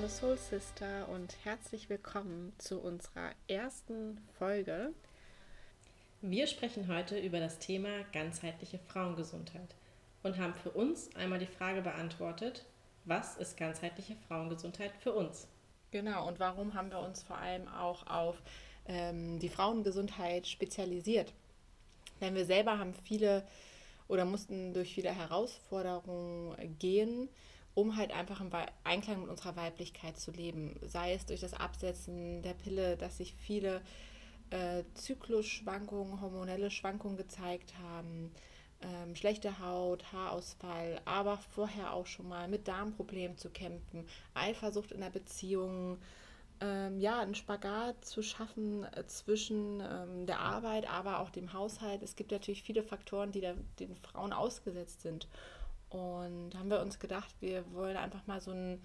Hallo Soul Sister und herzlich willkommen zu unserer ersten Folge. Wir sprechen heute über das Thema ganzheitliche Frauengesundheit und haben für uns einmal die Frage beantwortet, was ist ganzheitliche Frauengesundheit für uns? Genau, und warum haben wir uns vor allem auch auf ähm, die Frauengesundheit spezialisiert? Denn wir selber haben viele oder mussten durch viele Herausforderungen gehen, um halt einfach im Einklang mit unserer Weiblichkeit zu leben. Sei es durch das Absetzen der Pille, dass sich viele äh, Zyklusschwankungen, hormonelle Schwankungen gezeigt haben, ähm, schlechte Haut, Haarausfall, aber vorher auch schon mal mit Darmproblemen zu kämpfen, Eifersucht in der Beziehung, ähm, ja, einen Spagat zu schaffen äh, zwischen ähm, der Arbeit, aber auch dem Haushalt. Es gibt natürlich viele Faktoren, die der, den Frauen ausgesetzt sind. Und haben wir uns gedacht, wir wollen einfach mal so ein,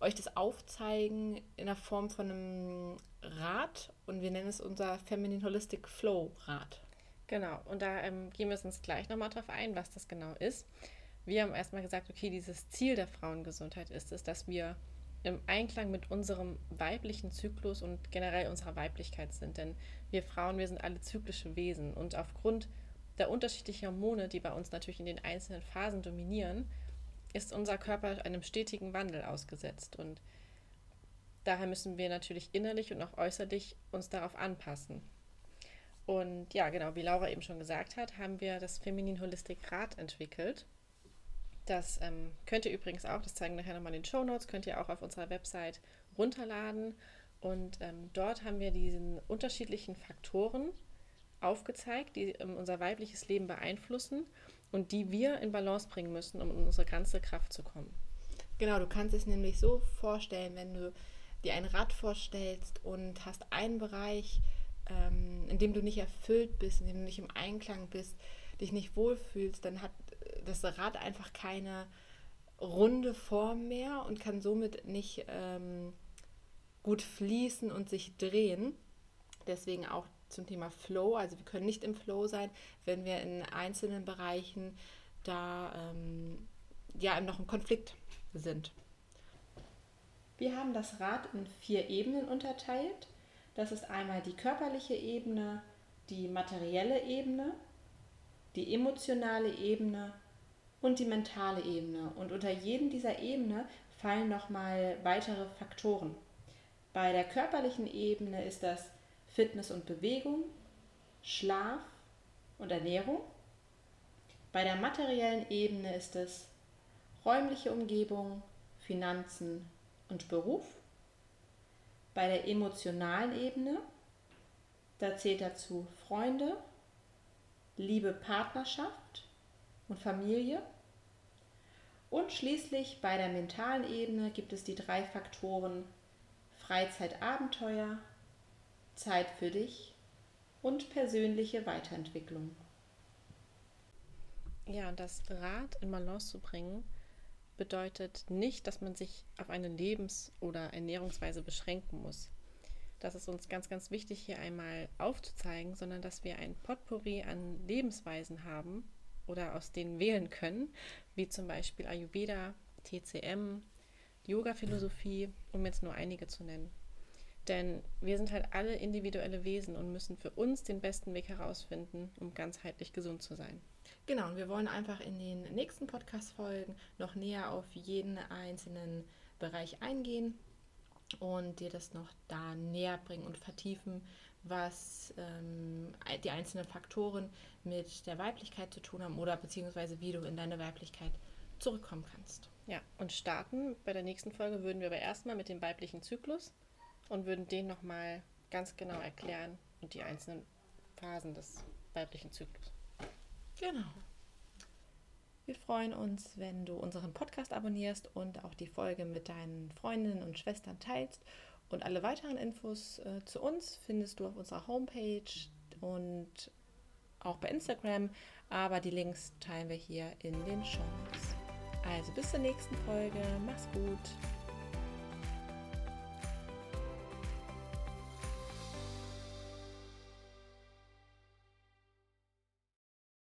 euch das aufzeigen in der Form von einem Rad und wir nennen es unser Feminine Holistic Flow Rad. Genau, und da ähm, gehen wir uns gleich nochmal drauf ein, was das genau ist. Wir haben erstmal gesagt, okay, dieses Ziel der Frauengesundheit ist es, dass wir im Einklang mit unserem weiblichen Zyklus und generell unserer Weiblichkeit sind. Denn wir Frauen, wir sind alle zyklische Wesen und aufgrund der unterschiedlichen Hormone, die bei uns natürlich in den einzelnen Phasen dominieren, ist unser Körper einem stetigen Wandel ausgesetzt. Und daher müssen wir natürlich innerlich und auch äußerlich uns darauf anpassen. Und ja, genau, wie Laura eben schon gesagt hat, haben wir das Feminin Holistic Rad entwickelt. Das ähm, könnt ihr übrigens auch, das zeigen wir nachher nochmal in den Show Notes, könnt ihr auch auf unserer Website runterladen. Und ähm, dort haben wir diesen unterschiedlichen Faktoren, aufgezeigt, die ähm, unser weibliches Leben beeinflussen und die wir in Balance bringen müssen, um in unsere ganze Kraft zu kommen. Genau, du kannst es nämlich so vorstellen, wenn du dir ein Rad vorstellst und hast einen Bereich, ähm, in dem du nicht erfüllt bist, in dem du nicht im Einklang bist, dich nicht wohlfühlst, dann hat das Rad einfach keine runde Form mehr und kann somit nicht ähm, gut fließen und sich drehen. Deswegen auch zum Thema Flow. Also wir können nicht im Flow sein, wenn wir in einzelnen Bereichen da ähm, ja noch im Konflikt sind. Wir haben das Rad in vier Ebenen unterteilt. Das ist einmal die körperliche Ebene, die materielle Ebene, die emotionale Ebene und die mentale Ebene. Und unter jedem dieser Ebene fallen nochmal weitere Faktoren. Bei der körperlichen Ebene ist das Fitness und Bewegung, Schlaf und Ernährung. Bei der materiellen Ebene ist es räumliche Umgebung, Finanzen und Beruf. Bei der emotionalen Ebene, da zählt dazu Freunde, Liebe, Partnerschaft und Familie. Und schließlich bei der mentalen Ebene gibt es die drei Faktoren Freizeit, Abenteuer, Zeit für dich und persönliche Weiterentwicklung. Ja, und das Rad in Balance zu bringen, bedeutet nicht, dass man sich auf eine Lebens- oder Ernährungsweise beschränken muss. Das ist uns ganz, ganz wichtig hier einmal aufzuzeigen, sondern dass wir ein Potpourri an Lebensweisen haben oder aus denen wählen können, wie zum Beispiel Ayurveda, TCM, Yoga-Philosophie, um jetzt nur einige zu nennen. Denn wir sind halt alle individuelle Wesen und müssen für uns den besten Weg herausfinden, um ganzheitlich gesund zu sein. Genau, und wir wollen einfach in den nächsten Podcast-Folgen noch näher auf jeden einzelnen Bereich eingehen und dir das noch da näher bringen und vertiefen, was ähm, die einzelnen Faktoren mit der Weiblichkeit zu tun haben oder beziehungsweise wie du in deine Weiblichkeit zurückkommen kannst. Ja, und starten bei der nächsten Folge würden wir aber erstmal mit dem weiblichen Zyklus und würden den nochmal ganz genau erklären und die einzelnen Phasen des weiblichen Zyklus. Genau. Wir freuen uns, wenn du unseren Podcast abonnierst und auch die Folge mit deinen Freundinnen und Schwestern teilst. Und alle weiteren Infos äh, zu uns findest du auf unserer Homepage und auch bei Instagram. Aber die Links teilen wir hier in den Show Notes. Also bis zur nächsten Folge. Mach's gut.